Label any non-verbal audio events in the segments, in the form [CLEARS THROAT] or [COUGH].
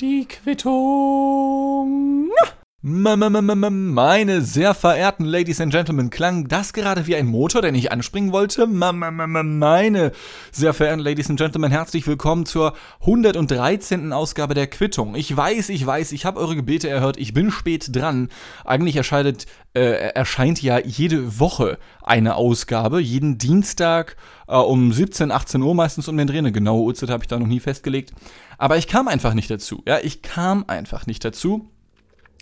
Die Quittung. Meine sehr verehrten Ladies and Gentlemen, klang das gerade wie ein Motor, den ich anspringen wollte? Meine sehr verehrten Ladies and Gentlemen, herzlich willkommen zur 113. Ausgabe der Quittung. Ich weiß, ich weiß, ich habe eure Gebete erhört, ich bin spät dran. Eigentlich erscheidet, äh, erscheint ja jede Woche eine Ausgabe, jeden Dienstag äh, um 17, 18 Uhr meistens um den Dreh. Eine genaue Uhrzeit habe ich da noch nie festgelegt. Aber ich kam einfach nicht dazu. Ja, ich kam einfach nicht dazu.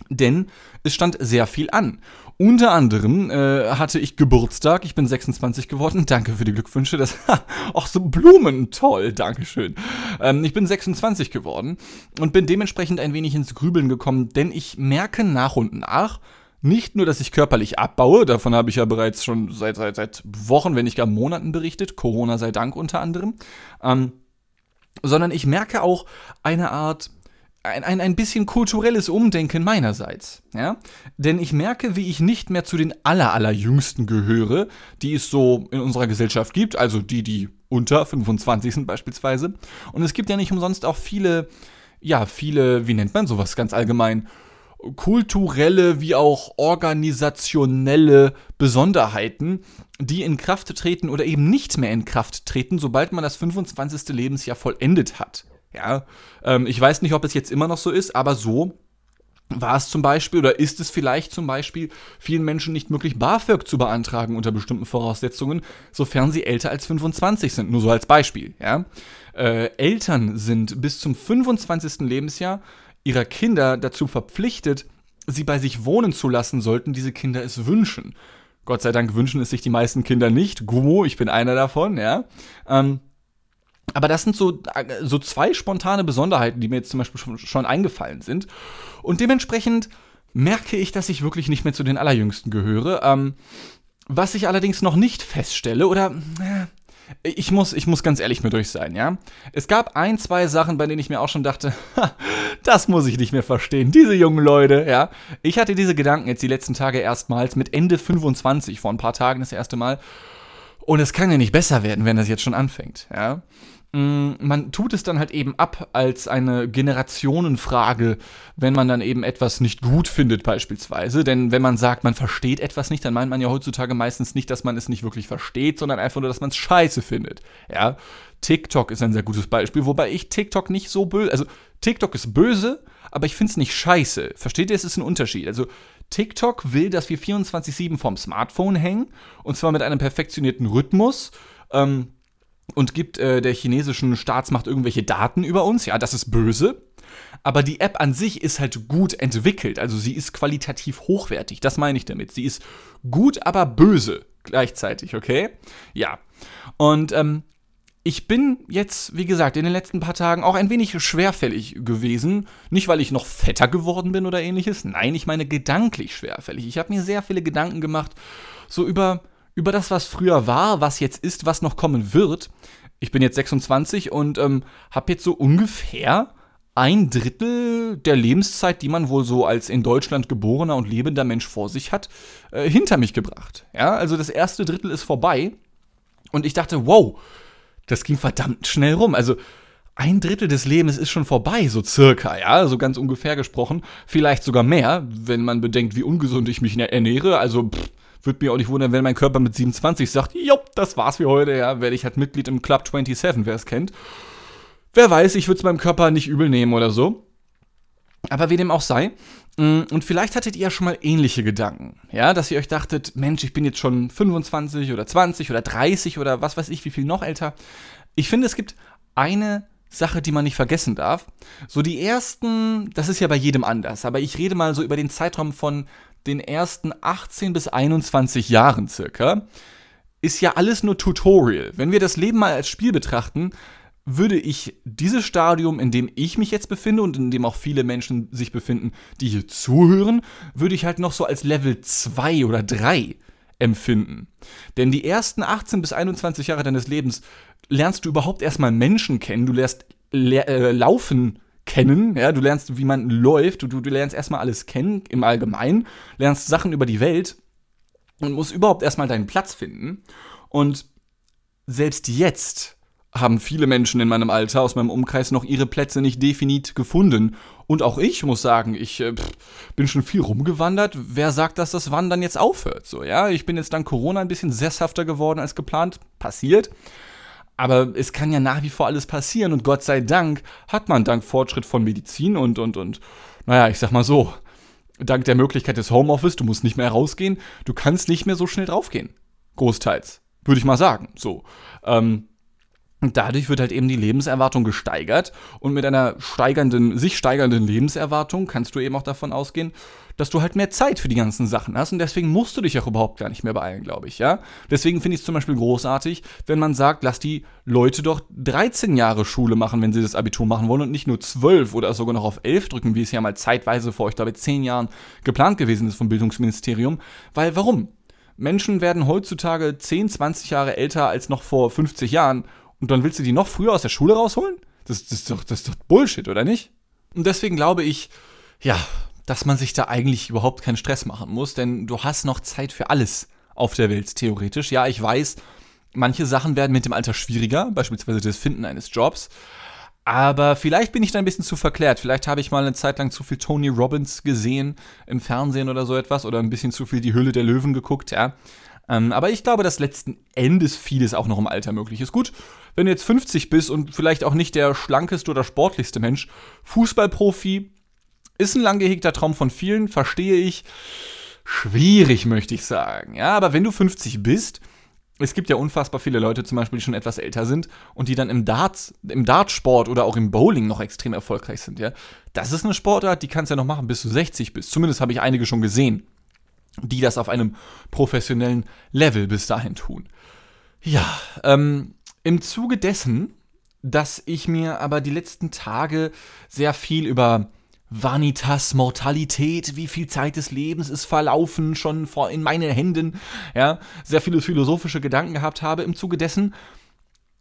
Denn es stand sehr viel an. Unter anderem äh, hatte ich Geburtstag, ich bin 26 geworden, [LAUGHS] danke für die Glückwünsche, das, [LAUGHS] auch so Blumen, toll, Dankeschön. Ähm, ich bin 26 geworden und bin dementsprechend ein wenig ins Grübeln gekommen, denn ich merke nach und nach, nicht nur, dass ich körperlich abbaue, davon habe ich ja bereits schon seit, seit, seit Wochen, wenn nicht gar Monaten berichtet, Corona sei Dank unter anderem, ähm, sondern ich merke auch eine Art ein, ein, ein bisschen kulturelles Umdenken meinerseits. Ja? Denn ich merke, wie ich nicht mehr zu den aller, allerjüngsten gehöre, die es so in unserer Gesellschaft gibt, also die, die unter 25 sind beispielsweise. Und es gibt ja nicht umsonst auch viele, ja, viele, wie nennt man sowas ganz allgemein, kulturelle wie auch organisationelle Besonderheiten, die in Kraft treten oder eben nicht mehr in Kraft treten, sobald man das 25. Lebensjahr vollendet hat. Ja, ähm, ich weiß nicht, ob es jetzt immer noch so ist, aber so war es zum Beispiel oder ist es vielleicht zum Beispiel vielen Menschen nicht möglich, BAföG zu beantragen unter bestimmten Voraussetzungen, sofern sie älter als 25 sind. Nur so als Beispiel. Ja? Äh, Eltern sind bis zum 25. Lebensjahr ihrer Kinder dazu verpflichtet, sie bei sich wohnen zu lassen, sollten diese Kinder es wünschen. Gott sei Dank wünschen es sich die meisten Kinder nicht. Gummo, ich bin einer davon, ja. Ähm, aber das sind so, so zwei spontane Besonderheiten, die mir jetzt zum Beispiel schon, schon eingefallen sind. Und dementsprechend merke ich, dass ich wirklich nicht mehr zu den Allerjüngsten gehöre. Ähm, was ich allerdings noch nicht feststelle, oder äh, ich muss, ich muss ganz ehrlich mit euch sein, ja. Es gab ein, zwei Sachen, bei denen ich mir auch schon dachte, [LAUGHS] das muss ich nicht mehr verstehen. Diese jungen Leute, ja. Ich hatte diese Gedanken jetzt die letzten Tage erstmals mit Ende 25, vor ein paar Tagen das erste Mal. Und es kann ja nicht besser werden, wenn das jetzt schon anfängt, ja. Mm, man tut es dann halt eben ab als eine Generationenfrage, wenn man dann eben etwas nicht gut findet beispielsweise. Denn wenn man sagt, man versteht etwas nicht, dann meint man ja heutzutage meistens nicht, dass man es nicht wirklich versteht, sondern einfach nur, dass man es scheiße findet. Ja, TikTok ist ein sehr gutes Beispiel, wobei ich TikTok nicht so böse, also TikTok ist böse, aber ich finde es nicht scheiße. Versteht ihr, es ist ein Unterschied. Also TikTok will, dass wir 24-7 vom Smartphone hängen und zwar mit einem perfektionierten Rhythmus. Ähm, und gibt äh, der chinesischen Staatsmacht irgendwelche Daten über uns. Ja, das ist böse. Aber die App an sich ist halt gut entwickelt. Also sie ist qualitativ hochwertig. Das meine ich damit. Sie ist gut, aber böse gleichzeitig, okay? Ja. Und ähm, ich bin jetzt, wie gesagt, in den letzten paar Tagen auch ein wenig schwerfällig gewesen. Nicht, weil ich noch fetter geworden bin oder ähnliches. Nein, ich meine gedanklich schwerfällig. Ich habe mir sehr viele Gedanken gemacht, so über über das, was früher war, was jetzt ist, was noch kommen wird. Ich bin jetzt 26 und ähm, habe jetzt so ungefähr ein Drittel der Lebenszeit, die man wohl so als in Deutschland geborener und lebender Mensch vor sich hat, äh, hinter mich gebracht. Ja, also das erste Drittel ist vorbei und ich dachte, wow, das ging verdammt schnell rum. Also ein Drittel des Lebens ist schon vorbei, so circa, ja, so ganz ungefähr gesprochen. Vielleicht sogar mehr, wenn man bedenkt, wie ungesund ich mich ernähre. Also pff, würde mich auch nicht wundern, wenn mein Körper mit 27 sagt, jopp, das war's für heute, ja, werde ich halt Mitglied im Club 27, wer es kennt. Wer weiß, ich würde es meinem Körper nicht übel nehmen oder so. Aber wie dem auch sei. Mm, und vielleicht hattet ihr ja schon mal ähnliche Gedanken. Ja, dass ihr euch dachtet, Mensch, ich bin jetzt schon 25 oder 20 oder 30 oder was weiß ich, wie viel noch älter. Ich finde, es gibt eine Sache, die man nicht vergessen darf. So die ersten, das ist ja bei jedem anders, aber ich rede mal so über den Zeitraum von den ersten 18 bis 21 Jahren circa, ist ja alles nur Tutorial. Wenn wir das Leben mal als Spiel betrachten, würde ich dieses Stadium, in dem ich mich jetzt befinde und in dem auch viele Menschen sich befinden, die hier zuhören, würde ich halt noch so als Level 2 oder 3 empfinden. Denn die ersten 18 bis 21 Jahre deines Lebens lernst du überhaupt erstmal Menschen kennen, du lernst äh, laufen kennen. Ja, du lernst, wie man läuft, du, du, lernst erstmal alles kennen im Allgemeinen, lernst Sachen über die Welt und musst überhaupt erstmal deinen Platz finden. Und selbst jetzt haben viele Menschen in meinem Alter aus meinem Umkreis noch ihre Plätze nicht definitiv gefunden. Und auch ich muss sagen, ich äh, bin schon viel rumgewandert. Wer sagt, dass das Wandern jetzt aufhört? So, ja, ich bin jetzt dank Corona ein bisschen sesshafter geworden als geplant. Passiert. Aber es kann ja nach wie vor alles passieren und Gott sei Dank hat man dank Fortschritt von Medizin und, und, und, naja, ich sag mal so, dank der Möglichkeit des Homeoffice, du musst nicht mehr rausgehen, du kannst nicht mehr so schnell draufgehen. Großteils. Würde ich mal sagen. So. Ähm, und dadurch wird halt eben die Lebenserwartung gesteigert. Und mit einer steigernden, sich steigernden Lebenserwartung kannst du eben auch davon ausgehen, dass du halt mehr Zeit für die ganzen Sachen hast. Und deswegen musst du dich auch überhaupt gar nicht mehr beeilen, glaube ich, ja. Deswegen finde ich es zum Beispiel großartig, wenn man sagt, lass die Leute doch 13 Jahre Schule machen, wenn sie das Abitur machen wollen und nicht nur 12 oder sogar noch auf 11 drücken, wie es ja mal zeitweise vor, ich glaube, 10 Jahren geplant gewesen ist vom Bildungsministerium. Weil warum? Menschen werden heutzutage 10, 20 Jahre älter als noch vor 50 Jahren und dann willst du die noch früher aus der Schule rausholen? Das, das, ist, doch, das ist doch Bullshit, oder nicht? Und deswegen glaube ich, ja, dass man sich da eigentlich überhaupt keinen Stress machen muss, denn du hast noch Zeit für alles auf der Welt, theoretisch. Ja, ich weiß, manche Sachen werden mit dem Alter schwieriger, beispielsweise das Finden eines Jobs. Aber vielleicht bin ich da ein bisschen zu verklärt. Vielleicht habe ich mal eine Zeit lang zu viel Tony Robbins gesehen im Fernsehen oder so etwas oder ein bisschen zu viel die Hülle der Löwen geguckt, ja. Ähm, aber ich glaube, dass letzten Endes vieles auch noch im Alter möglich ist. Gut, wenn du jetzt 50 bist und vielleicht auch nicht der schlankeste oder sportlichste Mensch, Fußballprofi ist ein lang gehegter Traum von vielen, verstehe ich. Schwierig, möchte ich sagen. Ja, aber wenn du 50 bist, es gibt ja unfassbar viele Leute zum Beispiel, die schon etwas älter sind und die dann im Darts, im Dartsport oder auch im Bowling noch extrem erfolgreich sind, ja. Das ist eine Sportart, die kannst du ja noch machen, bis du 60 bist. Zumindest habe ich einige schon gesehen die das auf einem professionellen Level bis dahin tun. Ja, ähm, im Zuge dessen, dass ich mir aber die letzten Tage sehr viel über Vanitas, Mortalität, wie viel Zeit des Lebens ist verlaufen, schon vor in meine Händen, ja, sehr viele philosophische Gedanken gehabt habe. Im Zuge dessen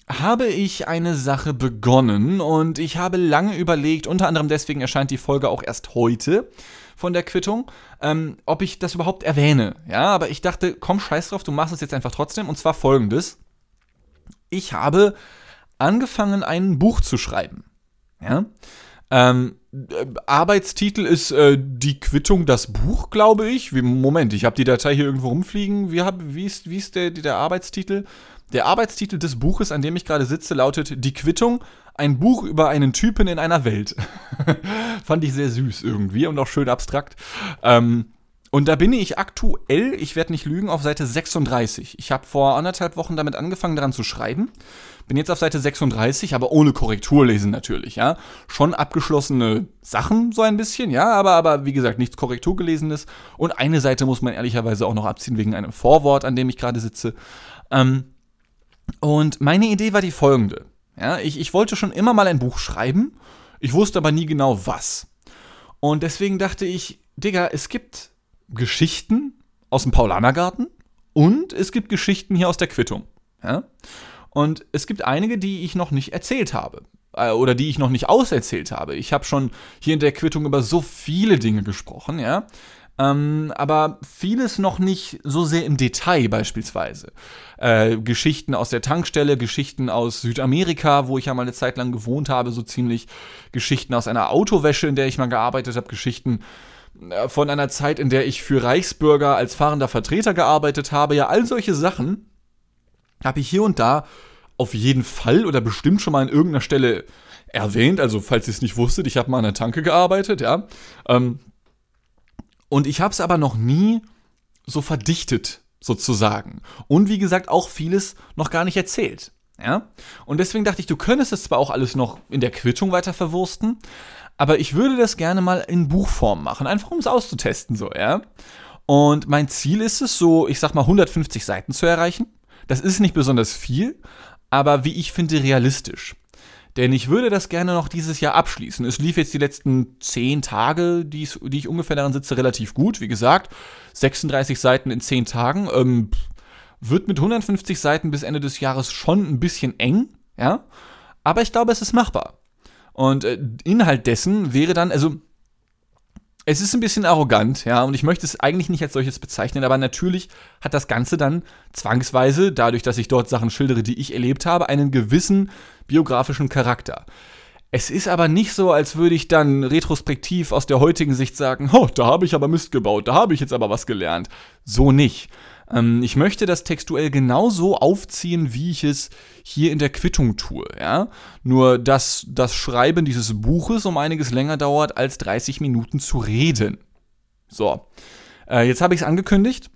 habe ich eine Sache begonnen und ich habe lange überlegt, unter anderem deswegen erscheint die Folge auch erst heute, von der Quittung, ähm, ob ich das überhaupt erwähne. Ja, aber ich dachte, komm, scheiß drauf, du machst es jetzt einfach trotzdem. Und zwar folgendes. Ich habe angefangen, ein Buch zu schreiben. Ja. Ähm, äh, Arbeitstitel ist äh, die Quittung, das Buch, glaube ich. Wie, Moment, ich habe die Datei hier irgendwo rumfliegen. Wie, hab, wie ist, wie ist der, der Arbeitstitel? Der Arbeitstitel des Buches, an dem ich gerade sitze, lautet Die Quittung, ein Buch über einen Typen in einer Welt. [LAUGHS] Fand ich sehr süß irgendwie und auch schön abstrakt. Ähm, und da bin ich aktuell, ich werde nicht lügen, auf Seite 36. Ich habe vor anderthalb Wochen damit angefangen, daran zu schreiben. Bin jetzt auf Seite 36, aber ohne Korrekturlesen natürlich, ja. Schon abgeschlossene Sachen, so ein bisschen, ja, aber, aber wie gesagt, nichts Korrekturgelesenes. Und eine Seite muss man ehrlicherweise auch noch abziehen wegen einem Vorwort, an dem ich gerade sitze. Ähm, und meine Idee war die folgende. Ja, ich, ich wollte schon immer mal ein Buch schreiben, ich wusste aber nie genau was. Und deswegen dachte ich, Digga, es gibt Geschichten aus dem Paulanergarten und es gibt Geschichten hier aus der Quittung. Ja? Und es gibt einige, die ich noch nicht erzählt habe äh, oder die ich noch nicht auserzählt habe. Ich habe schon hier in der Quittung über so viele Dinge gesprochen, ja. Ähm, aber vieles noch nicht so sehr im Detail beispielsweise. Äh, Geschichten aus der Tankstelle, Geschichten aus Südamerika, wo ich ja mal eine Zeit lang gewohnt habe, so ziemlich. Geschichten aus einer Autowäsche, in der ich mal gearbeitet habe, Geschichten äh, von einer Zeit, in der ich für Reichsbürger als fahrender Vertreter gearbeitet habe. Ja, all solche Sachen habe ich hier und da auf jeden Fall oder bestimmt schon mal an irgendeiner Stelle erwähnt. Also, falls ihr es nicht wusstet, ich habe mal an der Tanke gearbeitet, ja. Ähm, und ich habe es aber noch nie so verdichtet, sozusagen. Und wie gesagt, auch vieles noch gar nicht erzählt. Ja? Und deswegen dachte ich, du könntest es zwar auch alles noch in der Quittung weiter verwursten, aber ich würde das gerne mal in Buchform machen, einfach um es auszutesten, so, ja. Und mein Ziel ist es, so, ich sag mal, 150 Seiten zu erreichen. Das ist nicht besonders viel, aber wie ich finde, realistisch. Denn ich würde das gerne noch dieses Jahr abschließen. Es lief jetzt die letzten zehn Tage, die ich, ungefähr daran sitze, relativ gut. Wie gesagt, 36 Seiten in zehn Tagen. Ähm, wird mit 150 Seiten bis Ende des Jahres schon ein bisschen eng, ja. Aber ich glaube, es ist machbar. Und äh, Inhalt dessen wäre dann, also es ist ein bisschen arrogant, ja, und ich möchte es eigentlich nicht als solches bezeichnen, aber natürlich hat das Ganze dann zwangsweise, dadurch, dass ich dort Sachen schildere, die ich erlebt habe, einen gewissen biografischen Charakter. Es ist aber nicht so, als würde ich dann retrospektiv aus der heutigen Sicht sagen, oh, da habe ich aber Mist gebaut, da habe ich jetzt aber was gelernt. So nicht. Ähm, ich möchte das textuell genauso aufziehen, wie ich es hier in der Quittung tue. Ja? Nur, dass das Schreiben dieses Buches um einiges länger dauert, als 30 Minuten zu reden. So, äh, jetzt habe ich es angekündigt.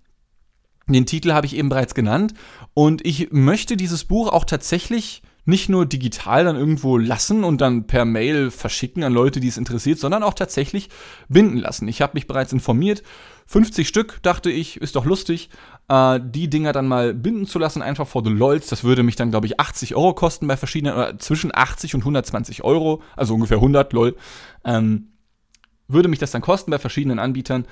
Den Titel habe ich eben bereits genannt. Und ich möchte dieses Buch auch tatsächlich nicht nur digital dann irgendwo lassen und dann per Mail verschicken an Leute, die es interessiert, sondern auch tatsächlich binden lassen. Ich habe mich bereits informiert. 50 Stück, dachte ich, ist doch lustig, äh, die Dinger dann mal binden zu lassen, einfach vor the LOLs. Das würde mich dann, glaube ich, 80 Euro kosten bei verschiedenen, oder zwischen 80 und 120 Euro, also ungefähr 100 LOL. Ähm, würde mich das dann kosten bei verschiedenen Anbietern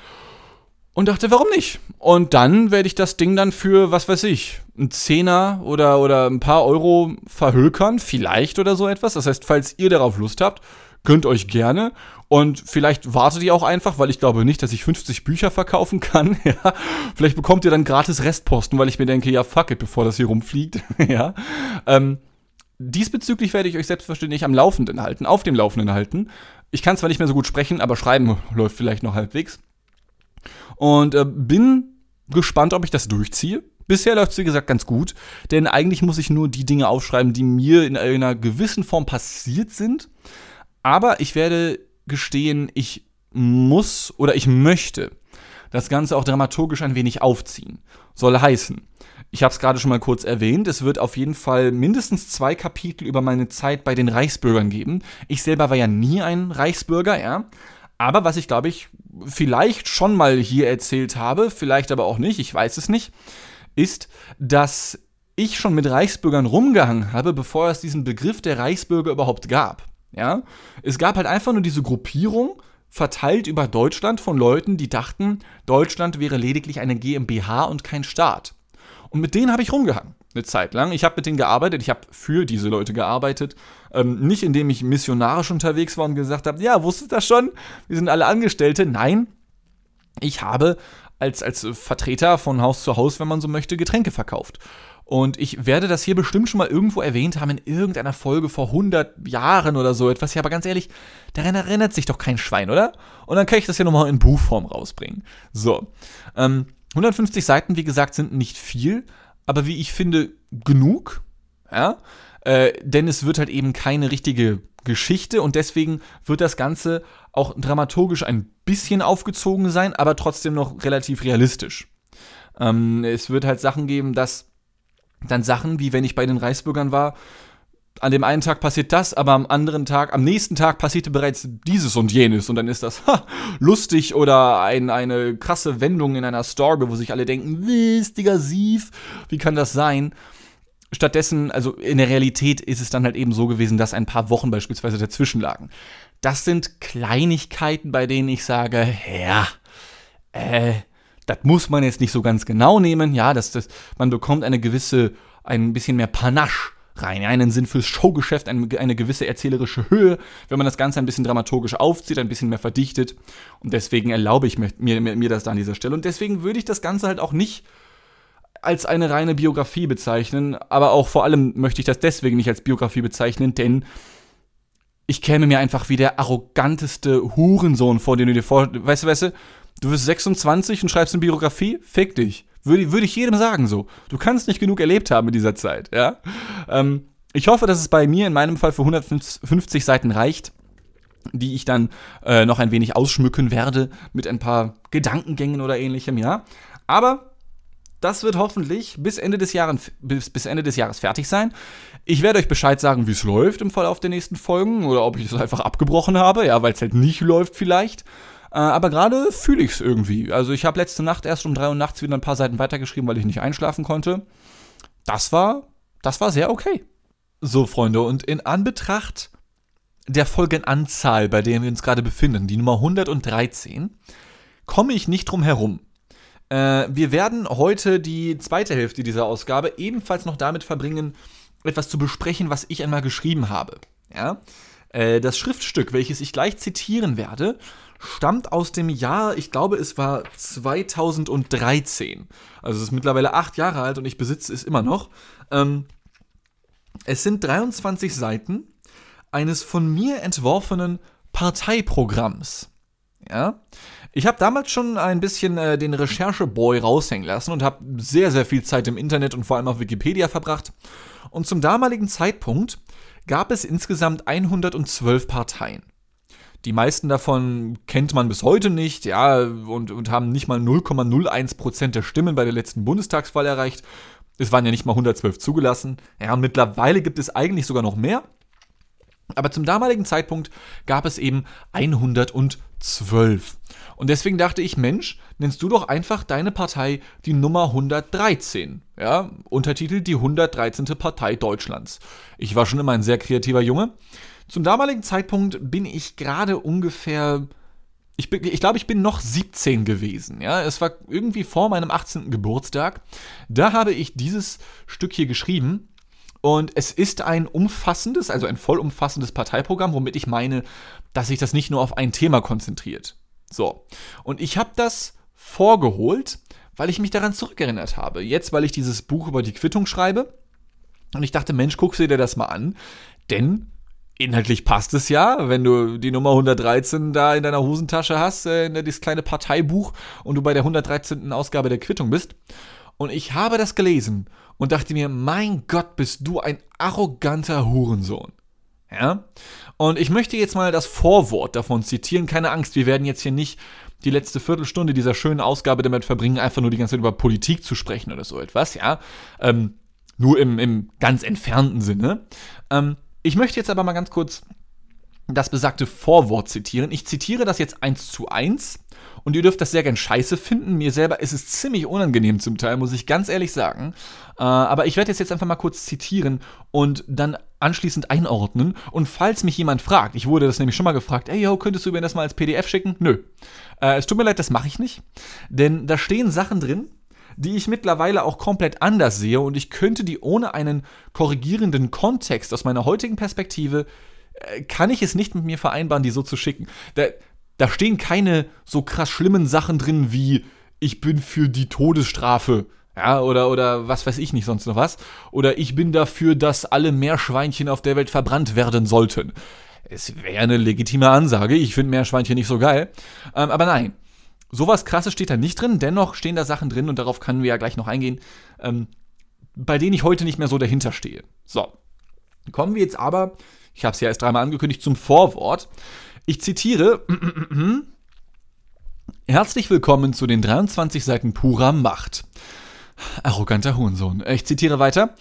und dachte, warum nicht? Und dann werde ich das Ding dann für, was weiß ich, ein Zehner oder, oder ein paar Euro verhökern, vielleicht oder so etwas. Das heißt, falls ihr darauf Lust habt, könnt euch gerne. Und vielleicht wartet ihr auch einfach, weil ich glaube nicht, dass ich 50 Bücher verkaufen kann. [LAUGHS] Ja. Vielleicht bekommt ihr dann gratis Restposten, weil ich mir denke, ja, fuck it, bevor das hier rumfliegt. [LAUGHS] ja. Ähm, diesbezüglich werde ich euch selbstverständlich am Laufenden halten, auf dem Laufenden halten. Ich kann zwar nicht mehr so gut sprechen, aber schreiben [LAUGHS] läuft vielleicht noch halbwegs. Und äh, bin gespannt, ob ich das durchziehe. Bisher läuft es, wie gesagt, ganz gut, denn eigentlich muss ich nur die Dinge aufschreiben, die mir in einer gewissen Form passiert sind. Aber ich werde gestehen, ich muss oder ich möchte das Ganze auch dramaturgisch ein wenig aufziehen. Soll heißen, ich habe es gerade schon mal kurz erwähnt, es wird auf jeden Fall mindestens zwei Kapitel über meine Zeit bei den Reichsbürgern geben. Ich selber war ja nie ein Reichsbürger, ja. Aber was ich glaube ich vielleicht schon mal hier erzählt habe, vielleicht aber auch nicht, ich weiß es nicht, ist, dass ich schon mit Reichsbürgern rumgehangen habe, bevor es diesen Begriff der Reichsbürger überhaupt gab. Ja? Es gab halt einfach nur diese Gruppierung, verteilt über Deutschland von Leuten, die dachten, Deutschland wäre lediglich eine GmbH und kein Staat. Und mit denen habe ich rumgehangen eine Zeit lang. Ich habe mit denen gearbeitet, ich habe für diese Leute gearbeitet. Ähm, nicht indem ich missionarisch unterwegs war und gesagt habe, ja, wusstet das schon? Wir sind alle Angestellte. Nein, ich habe als, als Vertreter von Haus zu Haus, wenn man so möchte, Getränke verkauft. Und ich werde das hier bestimmt schon mal irgendwo erwähnt haben in irgendeiner Folge vor 100 Jahren oder so etwas. Ja, aber ganz ehrlich, daran erinnert sich doch kein Schwein, oder? Und dann kann ich das hier nochmal in Buchform rausbringen. So. Ähm, 150 Seiten, wie gesagt, sind nicht viel, aber wie ich finde, genug. Ja? Äh, denn es wird halt eben keine richtige Geschichte und deswegen wird das Ganze auch dramaturgisch ein bisschen aufgezogen sein, aber trotzdem noch relativ realistisch. Ähm, es wird halt Sachen geben, dass dann Sachen, wie wenn ich bei den Reichsbürgern war, an dem einen Tag passiert das, aber am anderen Tag, am nächsten Tag passierte bereits dieses und jenes und dann ist das ha, lustig oder ein, eine krasse Wendung in einer Story, wo sich alle denken, listiger Sief, wie kann das sein? Stattdessen, also in der Realität ist es dann halt eben so gewesen, dass ein paar Wochen beispielsweise dazwischen lagen. Das sind Kleinigkeiten, bei denen ich sage, ja, äh, das muss man jetzt nicht so ganz genau nehmen, ja, das, das, man bekommt eine gewisse, ein bisschen mehr Panache rein. einen Sinn fürs Showgeschäft, eine, eine gewisse erzählerische Höhe, wenn man das Ganze ein bisschen dramaturgisch aufzieht, ein bisschen mehr verdichtet. Und deswegen erlaube ich mir, mir, mir das da an dieser Stelle. Und deswegen würde ich das Ganze halt auch nicht als eine reine Biografie bezeichnen, aber auch vor allem möchte ich das deswegen nicht als Biografie bezeichnen, denn ich käme mir einfach wie der arroganteste Hurensohn vor, den du dir vor, weißt du, weißt du, du wirst 26 und schreibst eine Biografie, fick dich. Würde, würde ich jedem sagen so. Du kannst nicht genug erlebt haben in dieser Zeit, ja. Ähm, ich hoffe, dass es bei mir in meinem Fall für 150 Seiten reicht, die ich dann äh, noch ein wenig ausschmücken werde mit ein paar Gedankengängen oder ähnlichem, ja. Aber das wird hoffentlich bis Ende des Jahres, bis, bis Ende des Jahres fertig sein. Ich werde euch Bescheid sagen, wie es läuft im Verlauf der nächsten Folgen oder ob ich es einfach abgebrochen habe, ja, weil es halt nicht läuft vielleicht. Äh, aber gerade fühle ich es irgendwie. Also ich habe letzte Nacht erst um drei Uhr nachts wieder ein paar Seiten weitergeschrieben, weil ich nicht einschlafen konnte. Das war, das war sehr okay. So, Freunde, und in Anbetracht der Folgenanzahl, bei der wir uns gerade befinden, die Nummer 113, komme ich nicht drum herum. Äh, wir werden heute die zweite Hälfte dieser Ausgabe ebenfalls noch damit verbringen, etwas zu besprechen, was ich einmal geschrieben habe. Ja? Äh, das Schriftstück, welches ich gleich zitieren werde, stammt aus dem Jahr, ich glaube, es war 2013. Also es ist mittlerweile acht Jahre alt und ich besitze es immer noch. Ähm, es sind 23 Seiten eines von mir entworfenen Parteiprogramms. Ja? Ich habe damals schon ein bisschen äh, den Rechercheboy raushängen lassen und habe sehr, sehr viel Zeit im Internet und vor allem auf Wikipedia verbracht. Und zum damaligen Zeitpunkt gab es insgesamt 112 Parteien. Die meisten davon kennt man bis heute nicht, ja, und, und haben nicht mal 0,01% der Stimmen bei der letzten Bundestagswahl erreicht. Es waren ja nicht mal 112 zugelassen. Ja, und mittlerweile gibt es eigentlich sogar noch mehr. Aber zum damaligen Zeitpunkt gab es eben 112. Und deswegen dachte ich, Mensch, nennst du doch einfach deine Partei die Nummer 113. Ja, Untertitel die 113. Partei Deutschlands. Ich war schon immer ein sehr kreativer Junge. Zum damaligen Zeitpunkt bin ich gerade ungefähr ich, ich glaube, ich bin noch 17 gewesen. Ja, es war irgendwie vor meinem 18. Geburtstag. Da habe ich dieses Stück hier geschrieben und es ist ein umfassendes, also ein vollumfassendes Parteiprogramm, womit ich meine, dass sich das nicht nur auf ein Thema konzentriert. So. Und ich habe das vorgeholt, weil ich mich daran zurückerinnert habe. Jetzt, weil ich dieses Buch über die Quittung schreibe. Und ich dachte, Mensch, guck dir das mal an. Denn inhaltlich passt es ja, wenn du die Nummer 113 da in deiner Hosentasche hast, äh, in dieses kleine Parteibuch und du bei der 113. Ausgabe der Quittung bist. Und ich habe das gelesen und dachte mir, mein Gott, bist du ein arroganter Hurensohn. Ja? Und ich möchte jetzt mal das Vorwort davon zitieren. Keine Angst, wir werden jetzt hier nicht die letzte Viertelstunde dieser schönen Ausgabe damit verbringen, einfach nur die ganze Zeit über Politik zu sprechen oder so etwas, ja. Ähm, nur im, im ganz entfernten Sinne. Ähm, ich möchte jetzt aber mal ganz kurz das besagte Vorwort zitieren. Ich zitiere das jetzt eins zu eins und ihr dürft das sehr gern scheiße finden. Mir selber ist es ziemlich unangenehm zum Teil, muss ich ganz ehrlich sagen. Äh, aber ich werde es jetzt einfach mal kurz zitieren und dann anschließend einordnen. Und falls mich jemand fragt, ich wurde das nämlich schon mal gefragt, ey, yo, könntest du mir das mal als PDF schicken? Nö. Äh, es tut mir leid, das mache ich nicht. Denn da stehen Sachen drin, die ich mittlerweile auch komplett anders sehe und ich könnte die ohne einen korrigierenden Kontext aus meiner heutigen Perspektive äh, kann ich es nicht mit mir vereinbaren, die so zu schicken. Da, da stehen keine so krass schlimmen Sachen drin wie ich bin für die Todesstrafe. Ja, oder, oder was weiß ich nicht sonst noch was. Oder ich bin dafür, dass alle Meerschweinchen auf der Welt verbrannt werden sollten. Es wäre eine legitime Ansage. Ich finde Meerschweinchen nicht so geil. Ähm, aber nein. Sowas krasses steht da nicht drin. Dennoch stehen da Sachen drin und darauf können wir ja gleich noch eingehen, ähm, bei denen ich heute nicht mehr so dahinter stehe. So. Kommen wir jetzt aber ich habe es ja erst dreimal angekündigt, zum Vorwort. Ich zitiere. [CLEARS THROAT] Herzlich willkommen zu den 23 Seiten purer Macht. Arroganter Hohensohn. Ich zitiere weiter.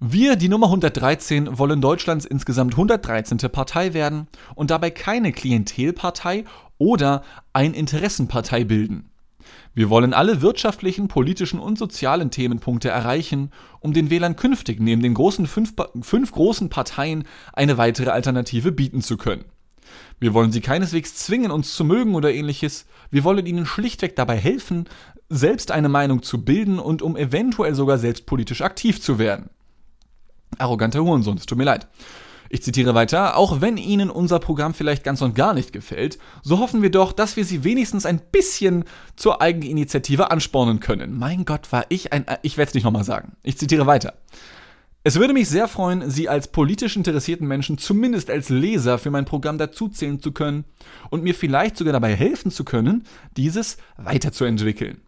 Wir, die Nummer 113, wollen Deutschlands insgesamt 113. Partei werden und dabei keine Klientelpartei oder ein Interessenpartei bilden. Wir wollen alle wirtschaftlichen, politischen und sozialen Themenpunkte erreichen, um den Wählern künftig neben den großen fünf, fünf großen Parteien eine weitere Alternative bieten zu können. Wir wollen sie keineswegs zwingen, uns zu mögen oder ähnliches. Wir wollen ihnen schlichtweg dabei helfen, selbst eine Meinung zu bilden und um eventuell sogar selbst politisch aktiv zu werden. Arroganter Hurensohn, es tut mir leid. Ich zitiere weiter, auch wenn Ihnen unser Programm vielleicht ganz und gar nicht gefällt, so hoffen wir doch, dass wir Sie wenigstens ein bisschen zur Eigeninitiative anspornen können. Mein Gott, war ich ein... Ich werde es nicht nochmal sagen. Ich zitiere weiter. Es würde mich sehr freuen, Sie als politisch interessierten Menschen zumindest als Leser für mein Programm dazuzählen zu können und mir vielleicht sogar dabei helfen zu können, dieses weiterzuentwickeln.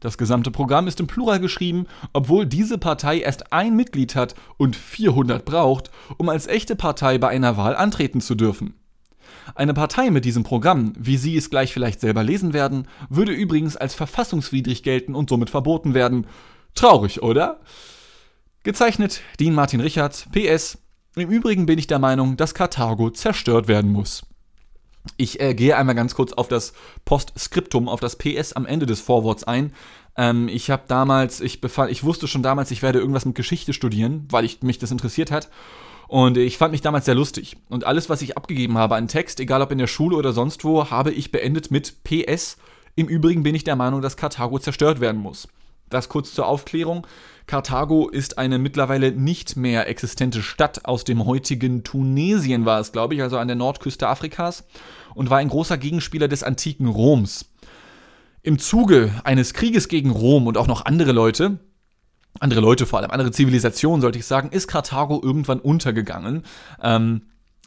Das gesamte Programm ist im Plural geschrieben, obwohl diese Partei erst ein Mitglied hat und 400 braucht, um als echte Partei bei einer Wahl antreten zu dürfen. Eine Partei mit diesem Programm, wie Sie es gleich vielleicht selber lesen werden, würde übrigens als verfassungswidrig gelten und somit verboten werden. Traurig, oder? Gezeichnet Dean Martin Richards, PS. Im Übrigen bin ich der Meinung, dass Karthago zerstört werden muss. Ich äh, gehe einmal ganz kurz auf das Postskriptum, auf das PS am Ende des Vorworts ein. Ähm, ich habe damals, ich, befand, ich wusste schon damals, ich werde irgendwas mit Geschichte studieren, weil ich, mich das interessiert hat. Und ich fand mich damals sehr lustig. Und alles, was ich abgegeben habe an Text, egal ob in der Schule oder sonst wo, habe ich beendet mit PS. Im Übrigen bin ich der Meinung, dass Karthago zerstört werden muss. Das kurz zur Aufklärung. Karthago ist eine mittlerweile nicht mehr existente Stadt aus dem heutigen Tunesien, war es, glaube ich, also an der Nordküste Afrikas, und war ein großer Gegenspieler des antiken Roms. Im Zuge eines Krieges gegen Rom und auch noch andere Leute, andere Leute vor allem, andere Zivilisationen, sollte ich sagen, ist Karthago irgendwann untergegangen. Ähm,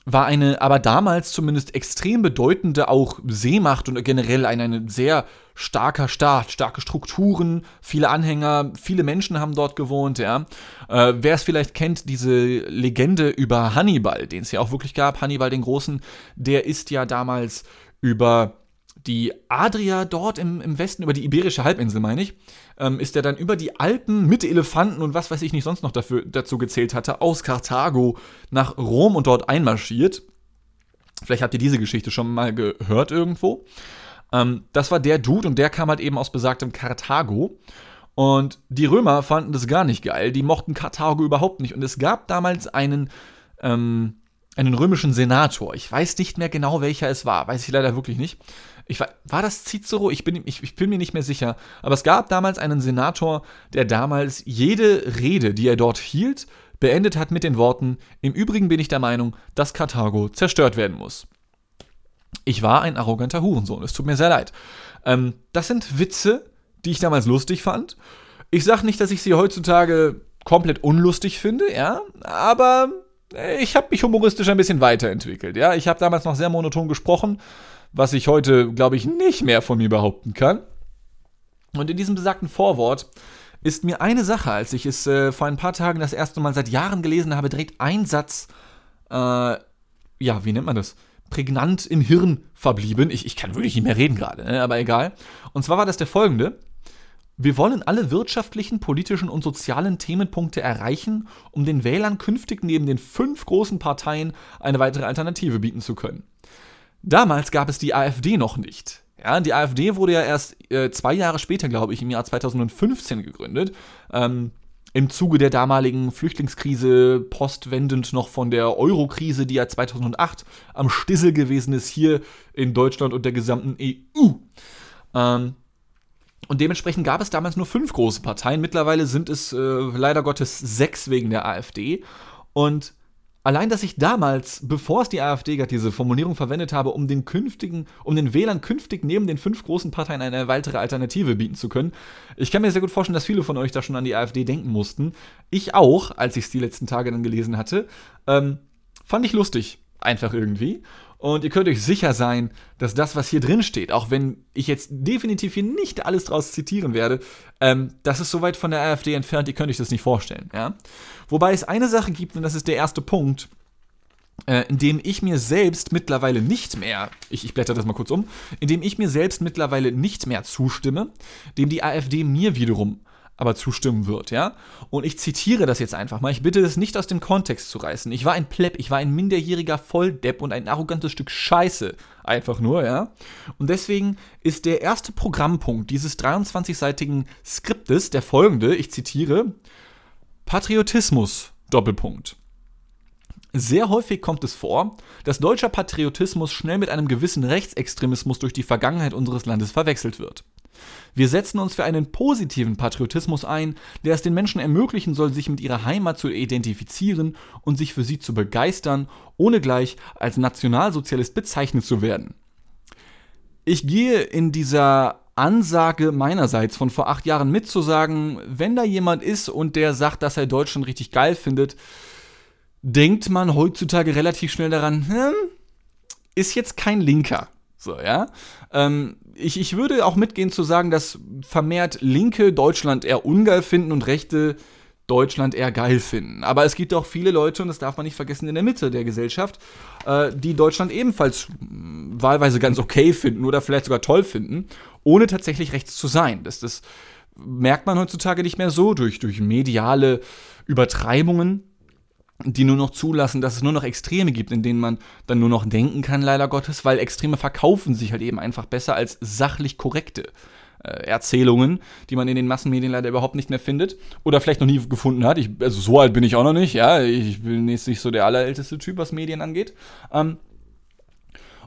war eine, aber damals zumindest extrem bedeutende auch Seemacht und generell ein, ein sehr starker Staat, starke Strukturen, viele Anhänger, viele Menschen haben dort gewohnt, ja. Äh, Wer es vielleicht kennt, diese Legende über Hannibal, den es ja auch wirklich gab, Hannibal den Großen, der ist ja damals über die Adria dort im, im Westen, über die Iberische Halbinsel, meine ich, ähm, ist er dann über die Alpen mit Elefanten und was weiß ich nicht sonst noch dafür, dazu gezählt hatte, aus Karthago nach Rom und dort einmarschiert. Vielleicht habt ihr diese Geschichte schon mal gehört irgendwo. Ähm, das war der Dude und der kam halt eben aus besagtem Karthago. Und die Römer fanden das gar nicht geil. Die mochten Karthago überhaupt nicht. Und es gab damals einen, ähm, einen römischen Senator. Ich weiß nicht mehr genau, welcher es war. Weiß ich leider wirklich nicht. Ich war, war das Cicero? Ich bin, ich, ich bin mir nicht mehr sicher. Aber es gab damals einen Senator, der damals jede Rede, die er dort hielt, beendet hat mit den Worten: Im Übrigen bin ich der Meinung, dass Karthago zerstört werden muss. Ich war ein arroganter Hurensohn. Es tut mir sehr leid. Ähm, das sind Witze, die ich damals lustig fand. Ich sage nicht, dass ich sie heutzutage komplett unlustig finde, ja, aber ich habe mich humoristisch ein bisschen weiterentwickelt, ja. Ich habe damals noch sehr monoton gesprochen was ich heute, glaube ich, nicht mehr von mir behaupten kann. Und in diesem besagten Vorwort ist mir eine Sache, als ich es äh, vor ein paar Tagen das erste Mal seit Jahren gelesen habe, direkt ein Satz, äh, ja, wie nennt man das? Prägnant im Hirn verblieben. Ich, ich kann wirklich nicht mehr reden gerade, ne? aber egal. Und zwar war das der folgende. Wir wollen alle wirtschaftlichen, politischen und sozialen Themenpunkte erreichen, um den Wählern künftig neben den fünf großen Parteien eine weitere Alternative bieten zu können. Damals gab es die AfD noch nicht. Ja, die AfD wurde ja erst äh, zwei Jahre später, glaube ich, im Jahr 2015 gegründet. Ähm, Im Zuge der damaligen Flüchtlingskrise, postwendend noch von der Euro-Krise, die ja 2008 am Stissel gewesen ist, hier in Deutschland und der gesamten EU. Ähm, und dementsprechend gab es damals nur fünf große Parteien. Mittlerweile sind es äh, leider Gottes sechs wegen der AfD. Und Allein, dass ich damals, bevor es die AfD gab, diese Formulierung verwendet habe, um den künftigen, um den Wählern künftig neben den fünf großen Parteien eine weitere Alternative bieten zu können. Ich kann mir sehr gut vorstellen, dass viele von euch da schon an die AfD denken mussten. Ich auch, als ich es die letzten Tage dann gelesen hatte. Ähm, fand ich lustig, einfach irgendwie. Und ihr könnt euch sicher sein, dass das, was hier drin steht, auch wenn ich jetzt definitiv hier nicht alles draus zitieren werde, ähm, das ist so weit von der AfD entfernt, ihr könnt euch das nicht vorstellen. Ja? Wobei es eine Sache gibt, und das ist der erste Punkt, äh, in dem ich mir selbst mittlerweile nicht mehr, ich, ich blätter das mal kurz um, in dem ich mir selbst mittlerweile nicht mehr zustimme, dem die AfD mir wiederum aber zustimmen wird, ja? Und ich zitiere das jetzt einfach mal. Ich bitte es nicht aus dem Kontext zu reißen. Ich war ein Plepp, ich war ein minderjähriger Volldepp und ein arrogantes Stück Scheiße. Einfach nur, ja? Und deswegen ist der erste Programmpunkt dieses 23-seitigen Skriptes der folgende, ich zitiere, Patriotismus, Doppelpunkt. Sehr häufig kommt es vor, dass deutscher Patriotismus schnell mit einem gewissen Rechtsextremismus durch die Vergangenheit unseres Landes verwechselt wird. Wir setzen uns für einen positiven Patriotismus ein, der es den Menschen ermöglichen soll, sich mit ihrer Heimat zu identifizieren und sich für sie zu begeistern, ohne gleich als Nationalsozialist bezeichnet zu werden. Ich gehe in dieser Ansage meinerseits von vor acht Jahren mitzusagen, wenn da jemand ist und der sagt, dass er Deutschland richtig geil findet, denkt man heutzutage relativ schnell daran, hm, ist jetzt kein Linker. So, ja. Ähm, ich, ich würde auch mitgehen zu sagen, dass vermehrt Linke Deutschland eher ungeil finden und Rechte Deutschland eher geil finden. Aber es gibt auch viele Leute, und das darf man nicht vergessen, in der Mitte der Gesellschaft, äh, die Deutschland ebenfalls mh, wahlweise ganz okay finden oder vielleicht sogar toll finden, ohne tatsächlich rechts zu sein. Das, das merkt man heutzutage nicht mehr so durch, durch mediale Übertreibungen die nur noch zulassen, dass es nur noch Extreme gibt, in denen man dann nur noch denken kann, leider Gottes, weil Extreme verkaufen sich halt eben einfach besser als sachlich korrekte äh, Erzählungen, die man in den Massenmedien leider überhaupt nicht mehr findet oder vielleicht noch nie gefunden hat. Ich, also so alt bin ich auch noch nicht, ja, ich bin jetzt nicht so der allerälteste Typ, was Medien angeht. Ähm,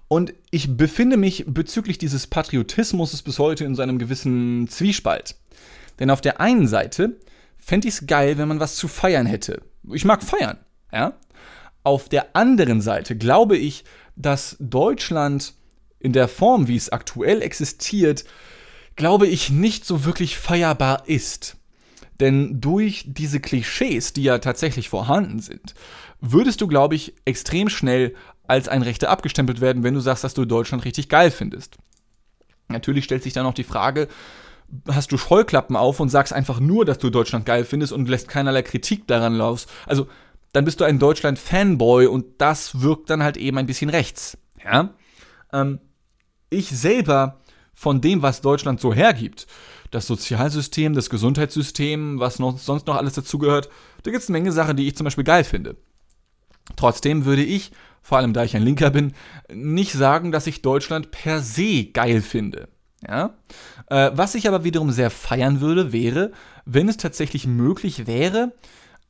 und ich befinde mich bezüglich dieses Patriotismus bis heute in so einem gewissen Zwiespalt. Denn auf der einen Seite fände ich es geil, wenn man was zu feiern hätte. Ich mag feiern, ja. Auf der anderen Seite glaube ich, dass Deutschland in der Form, wie es aktuell existiert, glaube ich, nicht so wirklich feierbar ist. Denn durch diese Klischees, die ja tatsächlich vorhanden sind, würdest du, glaube ich, extrem schnell als ein Rechter abgestempelt werden, wenn du sagst, dass du Deutschland richtig geil findest. Natürlich stellt sich dann auch die Frage, hast du Scheuklappen auf und sagst einfach nur, dass du Deutschland geil findest und lässt keinerlei Kritik daran los. Also, dann bist du ein Deutschland-Fanboy und das wirkt dann halt eben ein bisschen rechts. Ja? Ähm, ich selber von dem, was Deutschland so hergibt, das Sozialsystem, das Gesundheitssystem, was noch, sonst noch alles dazugehört, da gibt es eine Menge Sachen, die ich zum Beispiel geil finde. Trotzdem würde ich, vor allem da ich ein Linker bin, nicht sagen, dass ich Deutschland per se geil finde. Ja? Äh, was ich aber wiederum sehr feiern würde, wäre, wenn es tatsächlich möglich wäre,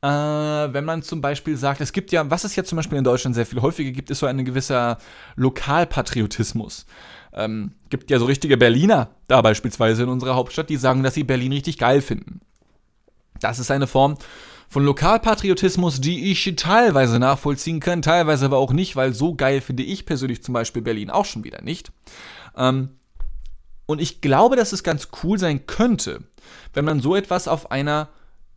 äh, wenn man zum Beispiel sagt, es gibt ja, was es ja zum Beispiel in Deutschland sehr viel häufiger gibt, ist so ein gewisser Lokalpatriotismus. Ähm, gibt ja so richtige Berliner da beispielsweise in unserer Hauptstadt, die sagen, dass sie Berlin richtig geil finden. Das ist eine Form von Lokalpatriotismus, die ich teilweise nachvollziehen kann, teilweise aber auch nicht, weil so geil finde ich persönlich zum Beispiel Berlin auch schon wieder nicht. Ähm, und ich glaube, dass es ganz cool sein könnte, wenn man so etwas auf einer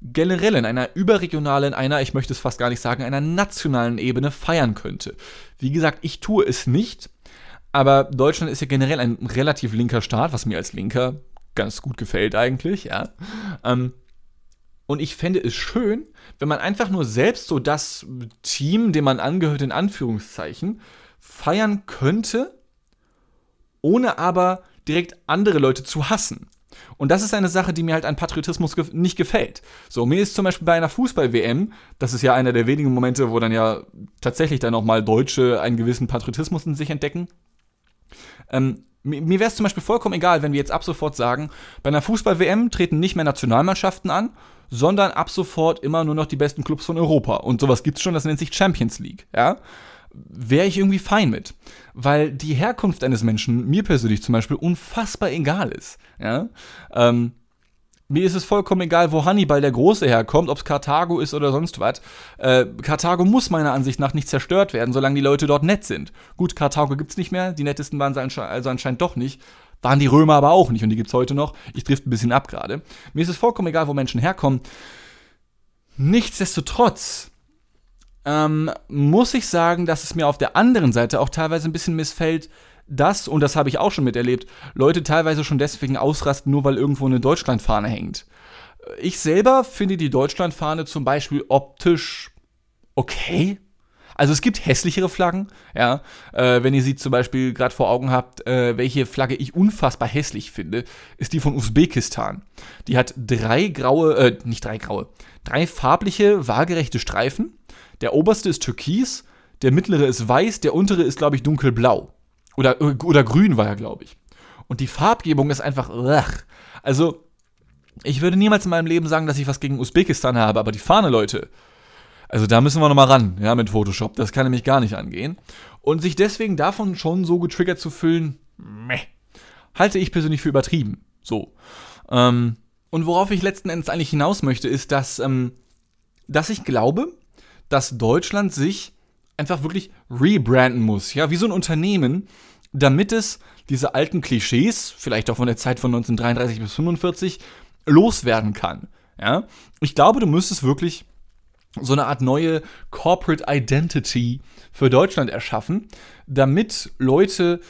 generellen, einer überregionalen, einer, ich möchte es fast gar nicht sagen, einer nationalen Ebene feiern könnte. Wie gesagt, ich tue es nicht, aber Deutschland ist ja generell ein relativ linker Staat, was mir als Linker ganz gut gefällt eigentlich, ja. Ähm, und ich fände es schön, wenn man einfach nur selbst so das Team, dem man angehört, in Anführungszeichen, feiern könnte, ohne aber direkt andere Leute zu hassen. Und das ist eine Sache, die mir halt an Patriotismus ge nicht gefällt. So, mir ist zum Beispiel bei einer Fußball-WM, das ist ja einer der wenigen Momente, wo dann ja tatsächlich dann auch mal Deutsche einen gewissen Patriotismus in sich entdecken. Ähm, mir wäre es zum Beispiel vollkommen egal, wenn wir jetzt ab sofort sagen, bei einer Fußball-WM treten nicht mehr Nationalmannschaften an, sondern ab sofort immer nur noch die besten Clubs von Europa. Und sowas gibt es schon, das nennt sich Champions League, ja wäre ich irgendwie fein mit. Weil die Herkunft eines Menschen mir persönlich zum Beispiel unfassbar egal ist. Ja? Ähm, mir ist es vollkommen egal, wo Hannibal der Große herkommt, ob es Karthago ist oder sonst was. Äh, Karthago muss meiner Ansicht nach nicht zerstört werden, solange die Leute dort nett sind. Gut, Karthago gibt es nicht mehr, die nettesten waren sie also anscheinend doch nicht. Waren die Römer aber auch nicht und die gibt es heute noch. Ich trifft ein bisschen ab gerade. Mir ist es vollkommen egal, wo Menschen herkommen. Nichtsdestotrotz ähm, muss ich sagen, dass es mir auf der anderen Seite auch teilweise ein bisschen missfällt, dass, und das habe ich auch schon miterlebt, Leute teilweise schon deswegen ausrasten, nur weil irgendwo eine Deutschlandfahne hängt. Ich selber finde die Deutschlandfahne zum Beispiel optisch okay. Also es gibt hässlichere Flaggen, ja. Äh, wenn ihr sie zum Beispiel gerade vor Augen habt, äh, welche Flagge ich unfassbar hässlich finde, ist die von Usbekistan. Die hat drei graue, äh, nicht drei graue, drei farbliche, waagerechte Streifen der oberste ist türkis, der mittlere ist weiß, der untere ist, glaube ich, dunkelblau. Oder, oder grün war er, glaube ich. Und die Farbgebung ist einfach. Ugh. Also, ich würde niemals in meinem Leben sagen, dass ich was gegen Usbekistan habe, aber die Fahne, Leute. Also da müssen wir nochmal ran, ja, mit Photoshop. Das kann nämlich gar nicht angehen. Und sich deswegen davon schon so getriggert zu fühlen, meh, halte ich persönlich für übertrieben. So. Ähm, und worauf ich letzten Endes eigentlich hinaus möchte, ist, dass, ähm, dass ich glaube, dass Deutschland sich einfach wirklich rebranden muss, ja, wie so ein Unternehmen, damit es diese alten Klischees, vielleicht auch von der Zeit von 1933 bis 45, loswerden kann. Ja? Ich glaube, du müsstest wirklich so eine Art neue Corporate Identity für Deutschland erschaffen, damit Leute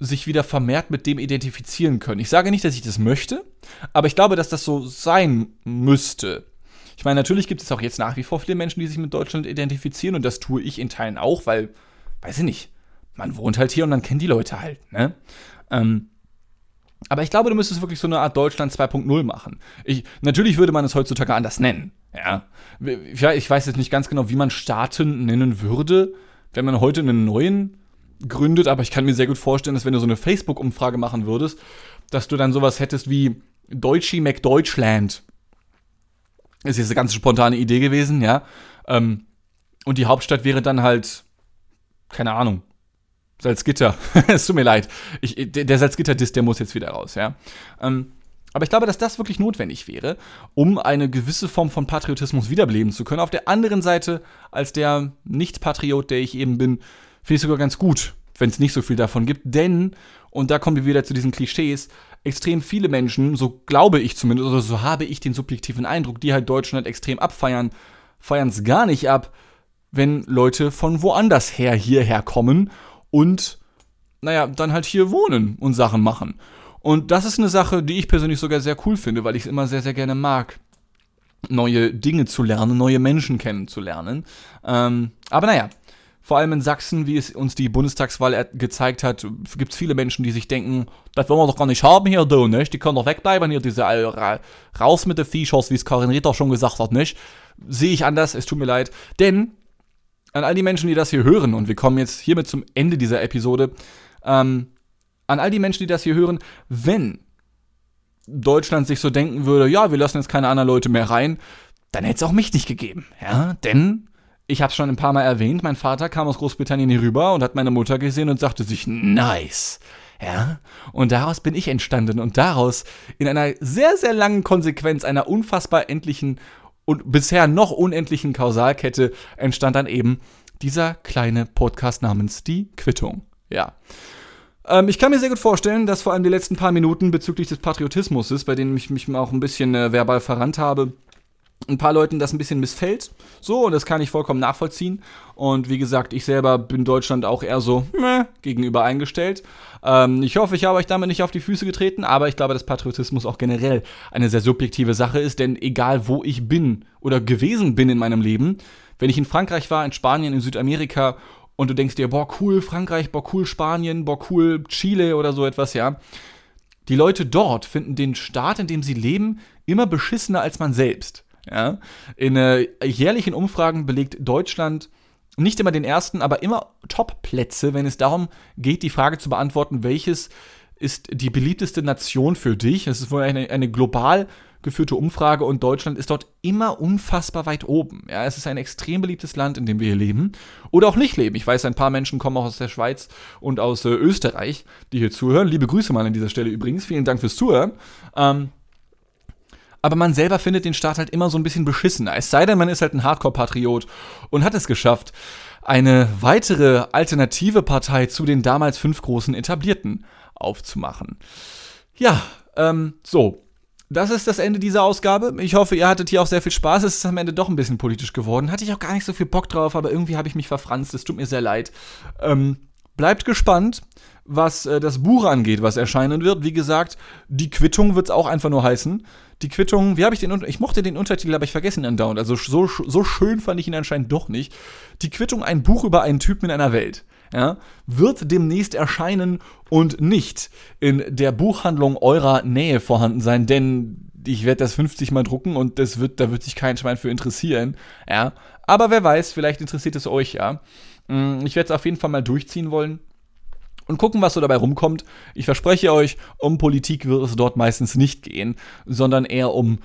sich wieder vermehrt mit dem identifizieren können. Ich sage nicht, dass ich das möchte, aber ich glaube, dass das so sein müsste. Ich meine, natürlich gibt es auch jetzt nach wie vor viele Menschen, die sich mit Deutschland identifizieren und das tue ich in Teilen auch, weil, weiß ich nicht, man wohnt halt hier und dann kennt die Leute halt, ne? Ähm, aber ich glaube, du müsstest wirklich so eine Art Deutschland 2.0 machen. Ich, natürlich würde man es heutzutage anders nennen. Ja. Ich weiß jetzt nicht ganz genau, wie man Staaten nennen würde, wenn man heute einen neuen gründet, aber ich kann mir sehr gut vorstellen, dass wenn du so eine Facebook-Umfrage machen würdest, dass du dann sowas hättest wie Deutschi McDeutschland ist jetzt eine ganz spontane Idee gewesen, ja. Ähm, und die Hauptstadt wäre dann halt, keine Ahnung, Salzgitter. [LAUGHS] es tut mir leid. Ich, der Salzgitter-Diss, der muss jetzt wieder raus, ja. Ähm, Aber ich glaube, dass das wirklich notwendig wäre, um eine gewisse Form von Patriotismus wiederbeleben zu können. Auf der anderen Seite, als der Nicht-Patriot, der ich eben bin, finde ich sogar ganz gut, wenn es nicht so viel davon gibt. Denn, und da kommen wir wieder zu diesen Klischees, extrem viele Menschen, so glaube ich zumindest, oder so habe ich den subjektiven Eindruck, die halt Deutschland extrem abfeiern, feiern es gar nicht ab, wenn Leute von woanders her hierher kommen und, naja, dann halt hier wohnen und Sachen machen. Und das ist eine Sache, die ich persönlich sogar sehr cool finde, weil ich es immer sehr, sehr gerne mag, neue Dinge zu lernen, neue Menschen kennenzulernen. Ähm, aber naja, vor allem in Sachsen, wie es uns die Bundestagswahl gezeigt hat, gibt es viele Menschen, die sich denken, das wollen wir doch gar nicht haben hier, du, nicht? Die können doch wegbleiben hier, diese äh, raus mit den Viechers, wie es Karin Ritter schon gesagt hat, nicht? Sehe ich anders, es tut mir leid. Denn an all die Menschen, die das hier hören, und wir kommen jetzt hiermit zum Ende dieser Episode, ähm, an all die Menschen, die das hier hören, wenn Deutschland sich so denken würde, ja, wir lassen jetzt keine anderen Leute mehr rein, dann hätte es auch mich nicht gegeben. Ja, denn ich habe es schon ein paar Mal erwähnt, mein Vater kam aus Großbritannien hier rüber und hat meine Mutter gesehen und sagte sich, nice. Ja, und daraus bin ich entstanden und daraus in einer sehr, sehr langen Konsequenz einer unfassbar endlichen und bisher noch unendlichen Kausalkette entstand dann eben dieser kleine Podcast namens Die Quittung. Ja. Ähm, ich kann mir sehr gut vorstellen, dass vor allem die letzten paar Minuten bezüglich des Patriotismus, bei denen ich mich auch ein bisschen äh, verbal verrannt habe, ein paar Leuten das ein bisschen missfällt. So, und das kann ich vollkommen nachvollziehen. Und wie gesagt, ich selber bin Deutschland auch eher so meh, gegenüber eingestellt. Ähm, ich hoffe, ich habe euch damit nicht auf die Füße getreten, aber ich glaube, dass Patriotismus auch generell eine sehr subjektive Sache ist, denn egal wo ich bin oder gewesen bin in meinem Leben, wenn ich in Frankreich war, in Spanien, in Südamerika und du denkst dir, boah, cool Frankreich, boah, cool Spanien, boah, cool Chile oder so etwas, ja. Die Leute dort finden den Staat, in dem sie leben, immer beschissener als man selbst. Ja? In äh, jährlichen Umfragen belegt Deutschland nicht immer den ersten, aber immer Top-Plätze, wenn es darum geht, die Frage zu beantworten, welches ist die beliebteste Nation für dich. Es ist wohl eine, eine global geführte Umfrage und Deutschland ist dort immer unfassbar weit oben. Ja, es ist ein extrem beliebtes Land, in dem wir hier leben oder auch nicht leben. Ich weiß, ein paar Menschen kommen auch aus der Schweiz und aus äh, Österreich, die hier zuhören. Liebe Grüße mal an dieser Stelle übrigens. Vielen Dank fürs Zuhören. Ähm, aber man selber findet den Staat halt immer so ein bisschen beschissener. Es sei denn, man ist halt ein Hardcore-Patriot und hat es geschafft, eine weitere alternative Partei zu den damals fünf großen Etablierten aufzumachen. Ja, ähm, so. Das ist das Ende dieser Ausgabe. Ich hoffe, ihr hattet hier auch sehr viel Spaß. Es ist am Ende doch ein bisschen politisch geworden. Hatte ich auch gar nicht so viel Bock drauf, aber irgendwie habe ich mich verfranst. Es tut mir sehr leid. Ähm, bleibt gespannt was äh, das Buch angeht, was erscheinen wird. Wie gesagt, die Quittung wird es auch einfach nur heißen. Die Quittung, wie habe ich den, ich mochte den Untertitel, aber ich vergessen ihn andauernd. Also so, so schön fand ich ihn anscheinend doch nicht. Die Quittung, ein Buch über einen Typen in einer Welt. Ja, wird demnächst erscheinen und nicht in der Buchhandlung eurer Nähe vorhanden sein, denn ich werde das 50 Mal drucken und das wird, da wird sich kein Schwein für interessieren. Ja, aber wer weiß, vielleicht interessiert es euch ja. Mm, ich werde es auf jeden Fall mal durchziehen wollen und gucken, was so dabei rumkommt. Ich verspreche euch, um Politik wird es dort meistens nicht gehen, sondern eher um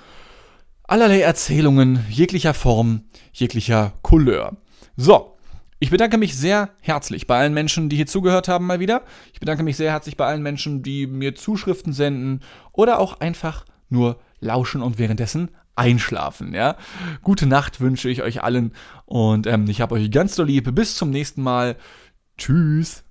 allerlei Erzählungen jeglicher Form, jeglicher Couleur. So, ich bedanke mich sehr herzlich bei allen Menschen, die hier zugehört haben mal wieder. Ich bedanke mich sehr herzlich bei allen Menschen, die mir Zuschriften senden oder auch einfach nur lauschen und währenddessen einschlafen. Ja, gute Nacht wünsche ich euch allen und ähm, ich habe euch ganz doll lieb. Bis zum nächsten Mal. Tschüss.